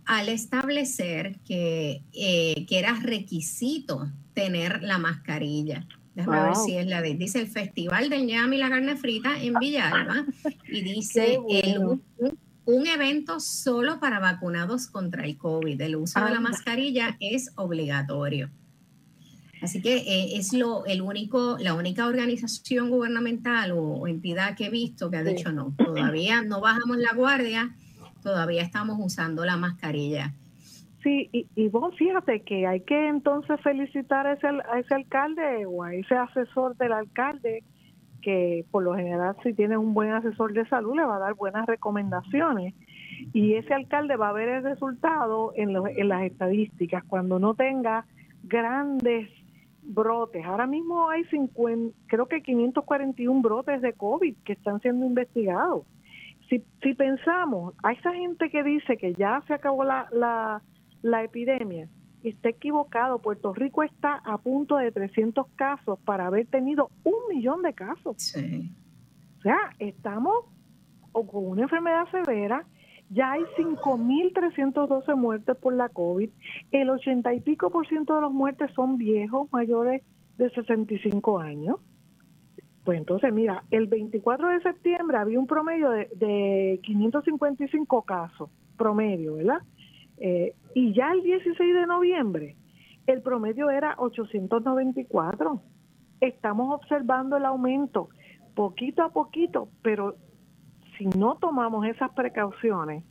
al establecer que, eh, que era requisito tener la mascarilla. Déjame wow. ver si es la de. Dice el Festival del Ñam y la Carne Frita en Villalba. y dice bueno. el, un, un, evento solo para vacunados contra el COVID. El uso de la mascarilla es obligatorio. Así que eh, es lo, el único, la única organización gubernamental o, o, entidad que he visto que ha dicho no, todavía no bajamos la guardia, todavía estamos usando la mascarilla. Sí, y, y, vos fíjate que hay que entonces felicitar a ese, a ese alcalde o a ese asesor del alcalde que por lo general si tiene un buen asesor de salud le va a dar buenas recomendaciones y ese alcalde va a ver el resultado en, lo, en las estadísticas cuando no tenga grandes brotes. Ahora mismo hay 50, creo que 541 brotes de COVID que están siendo investigados. Si, si pensamos a esa gente que dice que ya se acabó la, la la epidemia, está equivocado. Puerto Rico está a punto de 300 casos para haber tenido un millón de casos. Sí. O sea, estamos o con una enfermedad severa, ya hay 5.312 muertes por la COVID, el 80 y pico por ciento de los muertes son viejos mayores de 65 años. Pues entonces, mira, el 24 de septiembre había un promedio de, de 555 casos, promedio, ¿verdad? Eh, y ya el 16 de noviembre el promedio era 894. Estamos observando el aumento poquito a poquito, pero si no tomamos esas precauciones,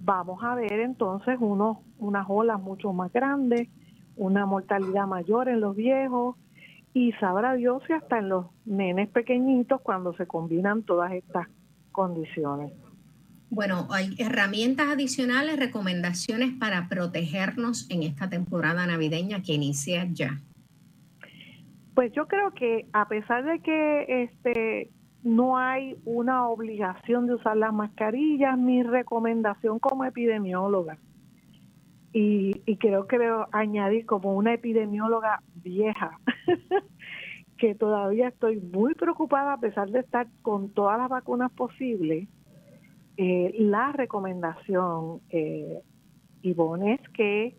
vamos a ver entonces unos, unas olas mucho más grandes, una mortalidad mayor en los viejos y sabrá Dios si hasta en los nenes pequeñitos cuando se combinan todas estas condiciones. Bueno, hay herramientas adicionales, recomendaciones para protegernos en esta temporada navideña que inicia ya. Pues yo creo que a pesar de que este no hay una obligación de usar las mascarillas, mi recomendación como epidemióloga, y, y creo que debo añadir como una epidemióloga vieja, que todavía estoy muy preocupada a pesar de estar con todas las vacunas posibles. Eh, la recomendación, eh, Ivonne, es que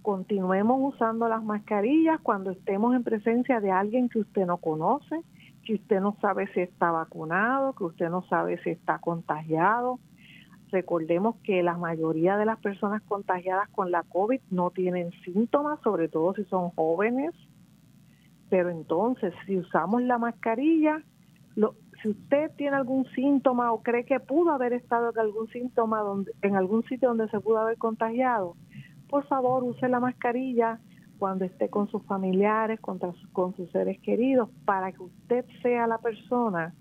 continuemos usando las mascarillas cuando estemos en presencia de alguien que usted no conoce, que usted no sabe si está vacunado, que usted no sabe si está contagiado. Recordemos que la mayoría de las personas contagiadas con la COVID no tienen síntomas, sobre todo si son jóvenes pero entonces, si usamos la mascarilla, lo, si usted tiene algún síntoma o cree que pudo haber estado en algún síntoma donde, en algún sitio donde se pudo haber contagiado, por favor use la mascarilla cuando esté con sus familiares, con, con sus seres queridos, para que usted sea la persona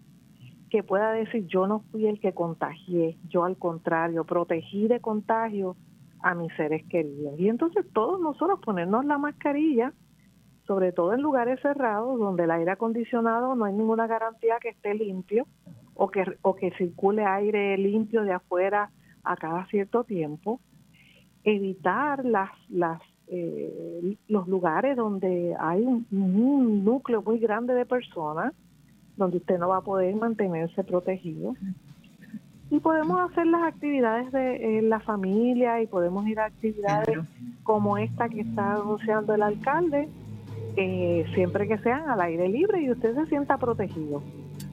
que pueda decir yo no fui el que contagié, yo al contrario, protegí de contagio a mis seres queridos. Y entonces todos nosotros ponernos la mascarilla sobre todo en lugares cerrados donde el aire acondicionado no hay ninguna garantía que esté limpio o que, o que circule aire limpio de afuera a cada cierto tiempo, evitar las, las, eh, los lugares donde hay un, núcleo muy grande de personas, donde usted no va a poder mantenerse protegido. Y podemos hacer las actividades de la familia y podemos ir a actividades como esta que está anunciando el alcalde, eh, siempre que sean al aire libre y usted se sienta protegido.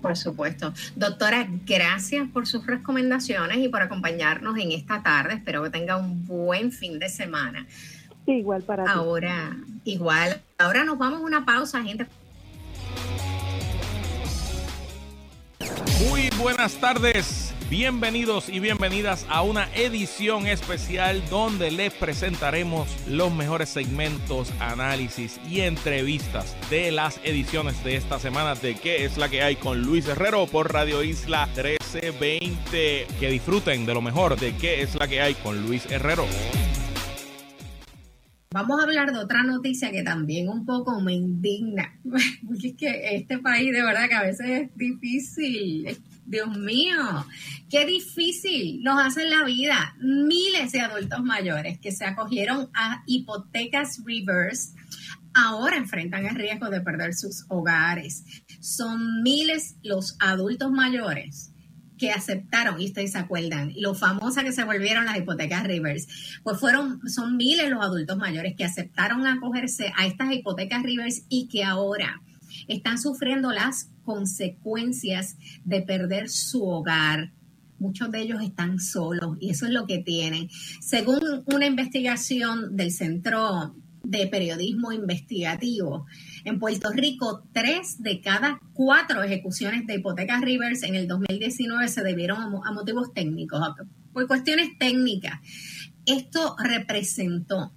Por supuesto. Doctora, gracias por sus recomendaciones y por acompañarnos en esta tarde. Espero que tenga un buen fin de semana. Igual para Ahora, igual. Ahora nos vamos a una pausa, gente. Muy buenas tardes. Bienvenidos y bienvenidas a una edición especial donde les presentaremos los mejores segmentos, análisis y entrevistas de las ediciones de esta semana de qué es la que hay con Luis Herrero por Radio Isla 1320. Que disfruten de lo mejor de qué es la que hay con Luis Herrero. Vamos a hablar de otra noticia que también un poco me indigna, es que este país de verdad que a veces es difícil, Dios mío, qué difícil nos hace la vida. Miles de adultos mayores que se acogieron a hipotecas reverse ahora enfrentan el riesgo de perder sus hogares. Son miles los adultos mayores que aceptaron, y ustedes se acuerdan, lo famosa que se volvieron las hipotecas Rivers, pues fueron, son miles los adultos mayores que aceptaron acogerse a estas hipotecas Rivers y que ahora están sufriendo las consecuencias de perder su hogar. Muchos de ellos están solos y eso es lo que tienen. Según una investigación del Centro de Periodismo Investigativo, en Puerto Rico, tres de cada cuatro ejecuciones de hipotecas Rivers en el 2019 se debieron a, motivos técnicos, por cuestiones técnicas. Esto representó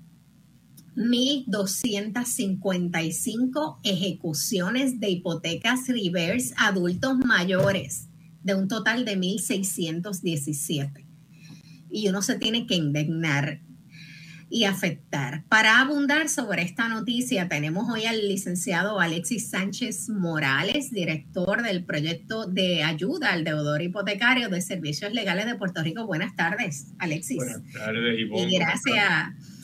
1.255 ejecuciones de hipotecas reverse adultos mayores, de un total de 1.617. Y uno se tiene que indignar y afectar. Para abundar sobre esta noticia, tenemos hoy al licenciado Alexis Sánchez Morales, director del proyecto de ayuda al deudor hipotecario de Servicios Legales de Puerto Rico. Buenas tardes, Alexis. Buenas tardes, Ivonne. Y gracias.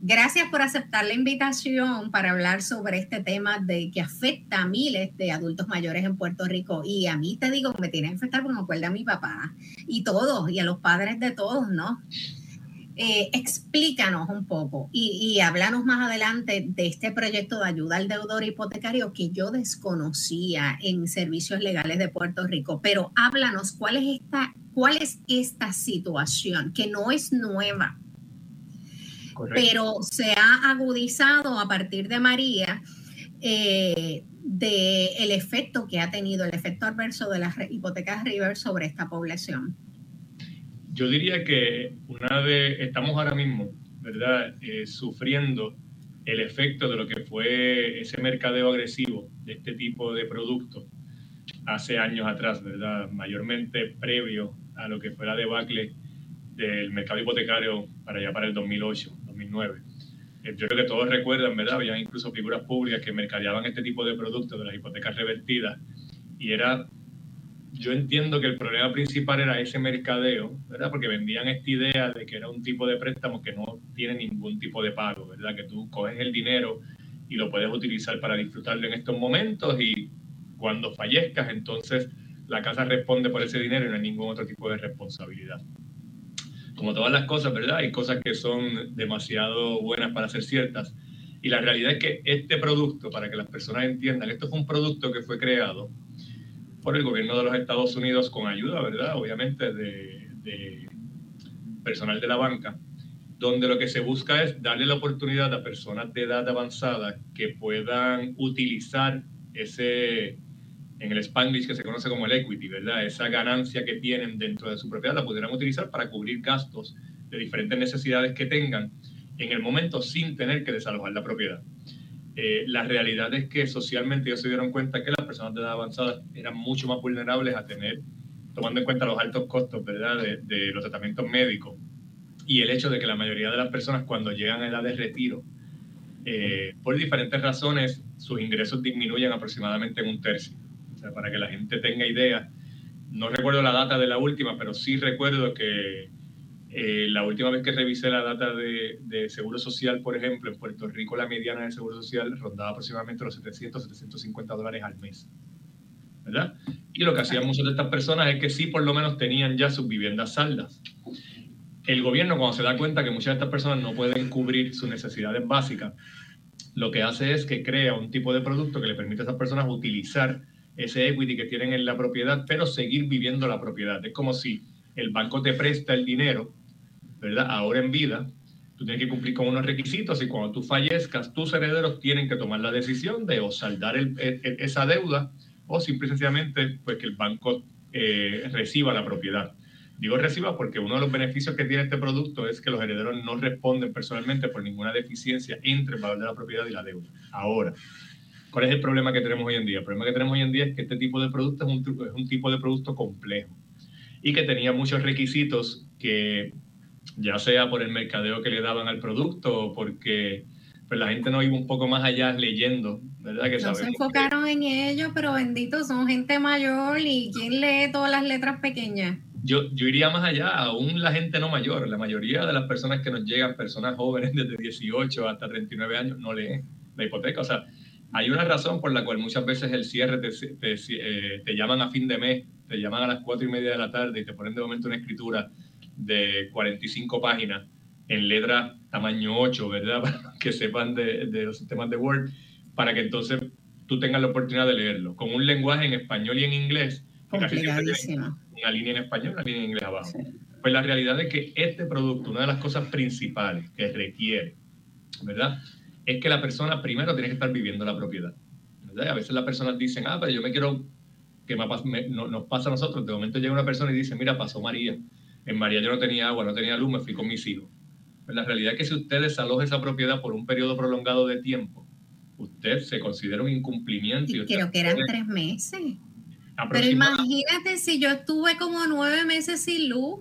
Gracias por aceptar la invitación para hablar sobre este tema de que afecta a miles de adultos mayores en Puerto Rico. Y a mí te digo que me tiene que afectar porque me acuerda a mi papá y todos, y a los padres de todos, ¿no? Eh, explícanos un poco y, y háblanos más adelante de este proyecto de ayuda al deudor hipotecario que yo desconocía en servicios legales de Puerto Rico, pero háblanos cuál es esta, cuál es esta situación que no es nueva, pero se ha agudizado a partir de María. Eh, de el efecto que ha tenido el efecto adverso de las hipotecas River sobre esta población. Yo diría que una de, estamos ahora mismo, ¿verdad?, eh, sufriendo el efecto de lo que fue ese mercadeo agresivo de este tipo de productos hace años atrás, ¿verdad? Mayormente previo a lo que fue la debacle del mercado hipotecario para allá para el 2008, 2009. Eh, yo creo que todos recuerdan, ¿verdad? Había incluso figuras públicas que mercadeaban este tipo de productos de las hipotecas revertidas y era yo entiendo que el problema principal era ese mercadeo, ¿verdad? Porque vendían esta idea de que era un tipo de préstamo que no tiene ningún tipo de pago, ¿verdad? Que tú coges el dinero y lo puedes utilizar para disfrutarlo en estos momentos y cuando fallezcas, entonces la casa responde por ese dinero y no hay ningún otro tipo de responsabilidad. Como todas las cosas, ¿verdad? Hay cosas que son demasiado buenas para ser ciertas. Y la realidad es que este producto, para que las personas entiendan, esto fue un producto que fue creado por el gobierno de los Estados Unidos con ayuda, ¿verdad? Obviamente de, de personal de la banca, donde lo que se busca es darle la oportunidad a personas de edad avanzada que puedan utilizar ese, en el Spanglish que se conoce como el equity, ¿verdad? Esa ganancia que tienen dentro de su propiedad la pudieran utilizar para cubrir gastos de diferentes necesidades que tengan en el momento sin tener que desalojar la propiedad. Eh, la realidad es que socialmente ellos se dieron cuenta que las personas de edad avanzada eran mucho más vulnerables a tener, tomando en cuenta los altos costos, ¿verdad?, de, de los tratamientos médicos y el hecho de que la mayoría de las personas cuando llegan a edad de retiro, eh, por diferentes razones, sus ingresos disminuyen aproximadamente en un tercio. O sea, para que la gente tenga idea, no recuerdo la data de la última, pero sí recuerdo que eh, la última vez que revisé la data de, de, Seguro Social, por ejemplo, en Puerto Rico la mediana de Seguro Social rondaba aproximadamente los 700, 750 dólares al mes. ¿verdad? Y lo que hacían muchas de estas personas es que sí, por lo menos tenían ya sus viviendas saldas. El gobierno, cuando se da cuenta que muchas de estas personas no pueden cubrir sus necesidades básicas, lo que hace es que crea un tipo de producto que le permite a esas personas utilizar ese equity que tienen en la propiedad, pero seguir viviendo la propiedad. Es como si el banco te presta el dinero, ¿verdad? Ahora en vida, tú tienes que cumplir con unos requisitos y cuando tú fallezcas, tus herederos tienen que tomar la decisión de o saldar el, el, esa deuda o simple y sencillamente pues, que el banco eh, reciba la propiedad. Digo reciba porque uno de los beneficios que tiene este producto es que los herederos no responden personalmente por ninguna deficiencia entre el valor de la propiedad y la deuda. Ahora, ¿cuál es el problema que tenemos hoy en día? El problema que tenemos hoy en día es que este tipo de producto es un, es un tipo de producto complejo y que tenía muchos requisitos que ya sea por el mercadeo que le daban al producto o porque pues, la gente no iba un poco más allá leyendo, ¿verdad? Que no se enfocaron que... en ello, pero bendito, son gente mayor y ¿quién lee todas las letras pequeñas? Yo, yo iría más allá, aún la gente no mayor, la mayoría de las personas que nos llegan, personas jóvenes desde 18 hasta 39 años, no leen la hipoteca. O sea, hay una razón por la cual muchas veces el cierre te, te, eh, te llaman a fin de mes, te llaman a las 4 y media de la tarde y te ponen de momento una escritura de 45 páginas en letra tamaño 8, ¿verdad? Para que sepan de, de los sistemas de Word, para que entonces tú tengas la oportunidad de leerlo, con un lenguaje en español y en inglés. Complicadísimo una línea en español, una línea en inglés abajo. Sí. Pues la realidad es que este producto, una de las cosas principales que requiere, ¿verdad? Es que la persona primero tiene que estar viviendo la propiedad. ¿verdad? A veces las personas dicen, ah, pero yo me quiero, que me, me, no, nos pasa a nosotros, de momento llega una persona y dice, mira, pasó María. En María yo no tenía agua, no tenía luz, me fui con mis hijos. Pues la realidad es que si usted desaloja esa propiedad por un periodo prolongado de tiempo, usted se considera un incumplimiento. Y, y creo que eran tres meses. Pero imagínate si yo estuve como nueve meses sin luz.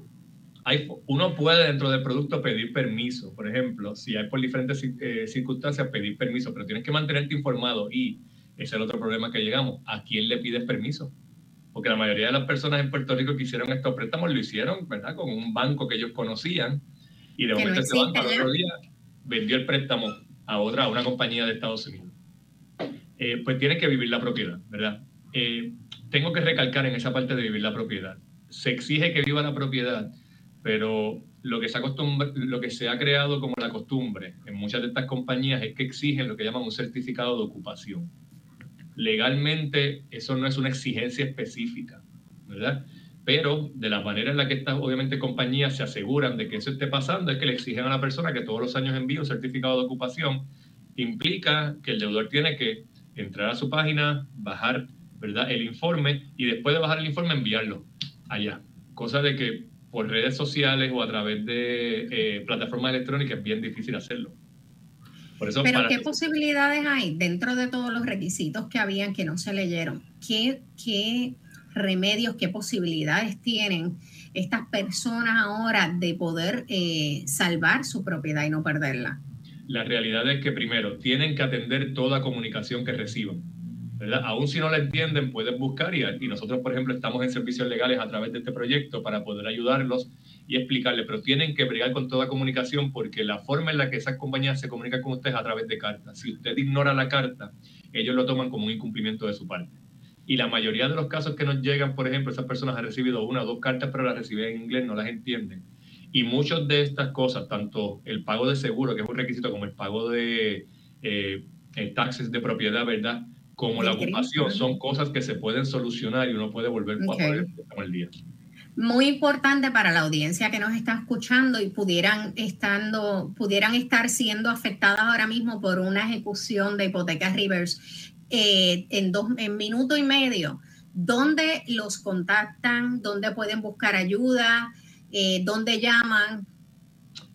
Hay, uno puede dentro del producto pedir permiso, por ejemplo, si hay por diferentes eh, circunstancias pedir permiso, pero tienes que mantenerte informado y ese es el otro problema que llegamos. ¿A quién le pides permiso? Porque la mayoría de las personas en Puerto Rico que hicieron estos préstamos lo hicieron, ¿verdad? Con un banco que ellos conocían y de momento ese banco al otro día vendió el préstamo a otra, a una compañía de Estados Unidos. Eh, pues tiene que vivir la propiedad, ¿verdad? Eh, tengo que recalcar en esa parte de vivir la propiedad. Se exige que viva la propiedad, pero lo que, se ha creado como la costumbre en muchas de estas compañías es que exigen lo que llaman un certificado de ocupación. Legalmente eso no es una exigencia específica, ¿verdad? Pero de la manera en la que estas, obviamente, compañías se aseguran de que eso esté pasando es que le exigen a la persona que todos los años envíe un certificado de ocupación. Implica que el deudor tiene que entrar a su página, bajar ¿verdad? El informe y después de bajar el informe enviarlo allá. Cosa de que por redes sociales o a través de eh, plataformas electrónicas es bien difícil hacerlo. Por eso, Pero ¿qué posibilidades hay dentro de todos los requisitos que habían que no se leyeron? ¿Qué, qué remedios, qué posibilidades tienen estas personas ahora de poder eh, salvar su propiedad y no perderla? La realidad es que primero tienen que atender toda comunicación que reciban ¿verdad? Aún si no la entienden, pueden buscar y, nosotros, por ejemplo, estamos en servicios legales a través de este proyecto para poder ayudarlos y explicarle, pero tienen que bregar con toda comunicación porque la forma en la que esas compañías se comunican con ustedes es a través de cartas. Si usted ignora la carta, ellos lo toman como un incumplimiento de su parte. Y la mayoría de los casos que nos llegan, por ejemplo, esas personas han recibido una o dos cartas, pero las reciben en inglés, no las entienden. Y muchas de estas cosas, tanto el pago de seguro, que es un requisito, como el pago de eh, eh taxes de propiedad, ¿verdad? Como la ocupación, son cosas que se pueden solucionar y uno puede volver a poner el día muy importante para la audiencia que nos está escuchando y pudieran, estando, pudieran estar siendo afectadas ahora mismo por una ejecución de hipotecas Rivers eh, en, dos, en minuto y medio. ¿Dónde los contactan? ¿Dónde pueden buscar ayuda? Eh, ¿Dónde llaman?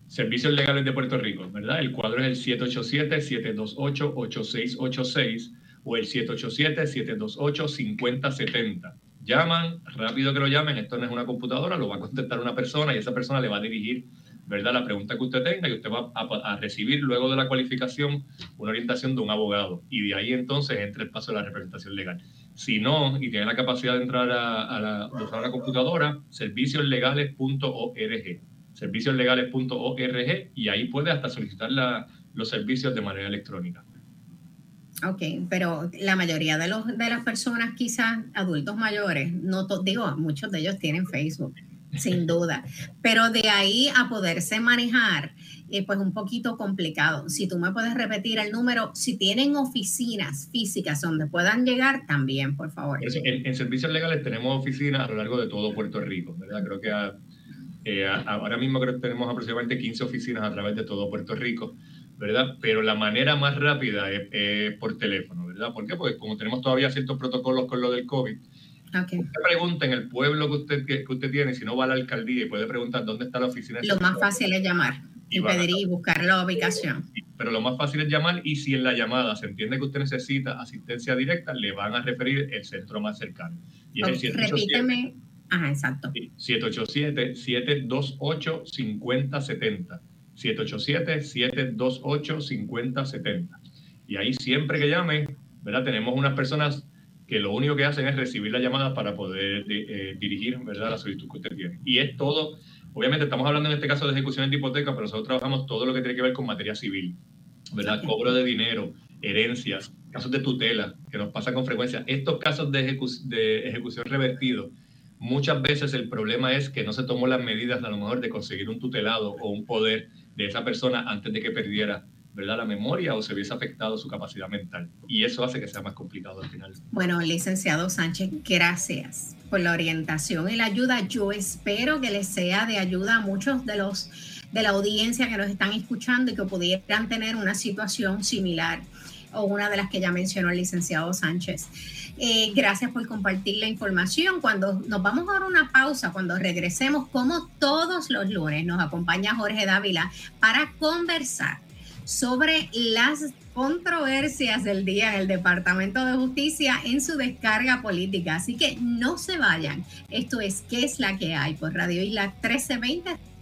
Servicios Legales de Puerto Rico, ¿verdad? El cuadro es el 787-728-8686 o el 787-728-5070 llaman, rápido que lo llamen, esto no es una computadora, lo va a contestar una persona y esa persona le va a dirigir, ¿verdad? La pregunta que usted tenga y usted va a, recibir luego de la cualificación una orientación de un abogado y de ahí entonces entra el paso de la representación legal. Si no, y tiene la capacidad de entrar a, la, usar la computadora, servicioslegales.org, servicioslegales.org y ahí puede hasta solicitar los servicios de manera electrónica. Ok, pero la mayoría de, los, de las personas, quizás adultos mayores, no digo, muchos de ellos tienen Facebook, sin duda, pero de ahí a poderse manejar, eh, pues un poquito complicado. Si tú me puedes repetir el número, si tienen oficinas físicas donde puedan llegar, también, por favor. En, servicios legales tenemos oficinas a lo largo de todo Puerto Rico, ¿verdad? Creo que eh, ahora mismo creo que tenemos aproximadamente 15 oficinas a través de todo Puerto Rico. ¿Verdad? Pero la manera más rápida es, por teléfono, ¿verdad? ¿Por qué? Porque como tenemos todavía ciertos protocolos con lo del COVID, okay. usted pregunta en el pueblo que usted, que, usted tiene, si no va a la alcaldía y puede preguntar dónde está la oficina. Lo más fácil es llamar y, pedir y buscar la ubicación. pero lo más fácil es llamar y si en la llamada se entiende que usted necesita asistencia directa, le van a referir el centro más cercano. Y es el Repíteme. Ajá, exacto. 787-728-5070. 787-728-5070. Y ahí siempre que llamen, ¿verdad? Tenemos unas personas que lo único que hacen es recibir la llamada para poder eh, dirigir, ¿verdad? La solicitud que usted tiene. Y es todo, obviamente estamos hablando en este caso de ejecuciones de hipoteca, pero nosotros trabajamos todo lo que tiene que ver con materia civil, ¿verdad? Cobro de dinero, herencias, casos de tutela, que nos pasa con frecuencia. Estos casos de, de ejecución revertido, muchas veces el problema es que no se tomó las medidas a lo mejor de conseguir un tutelado o un poder de esa persona antes de que perdiera ¿verdad? la memoria o se hubiese afectado su capacidad mental. Y eso hace que sea más complicado al final. Bueno, licenciado Sánchez, gracias por la orientación y la ayuda. Yo espero que les sea de ayuda a muchos de los de la audiencia que nos están escuchando y que pudieran tener una situación similar o una de las que ya mencionó el licenciado Sánchez. Eh, gracias por compartir la información. Cuando nos vamos a dar una pausa, cuando regresemos, como todos los lunes, nos acompaña Jorge Dávila para conversar sobre las controversias del día en el Departamento de Justicia en su descarga política. Así que no se vayan. Esto es ¿Qué es la que hay? por Radio Isla 1320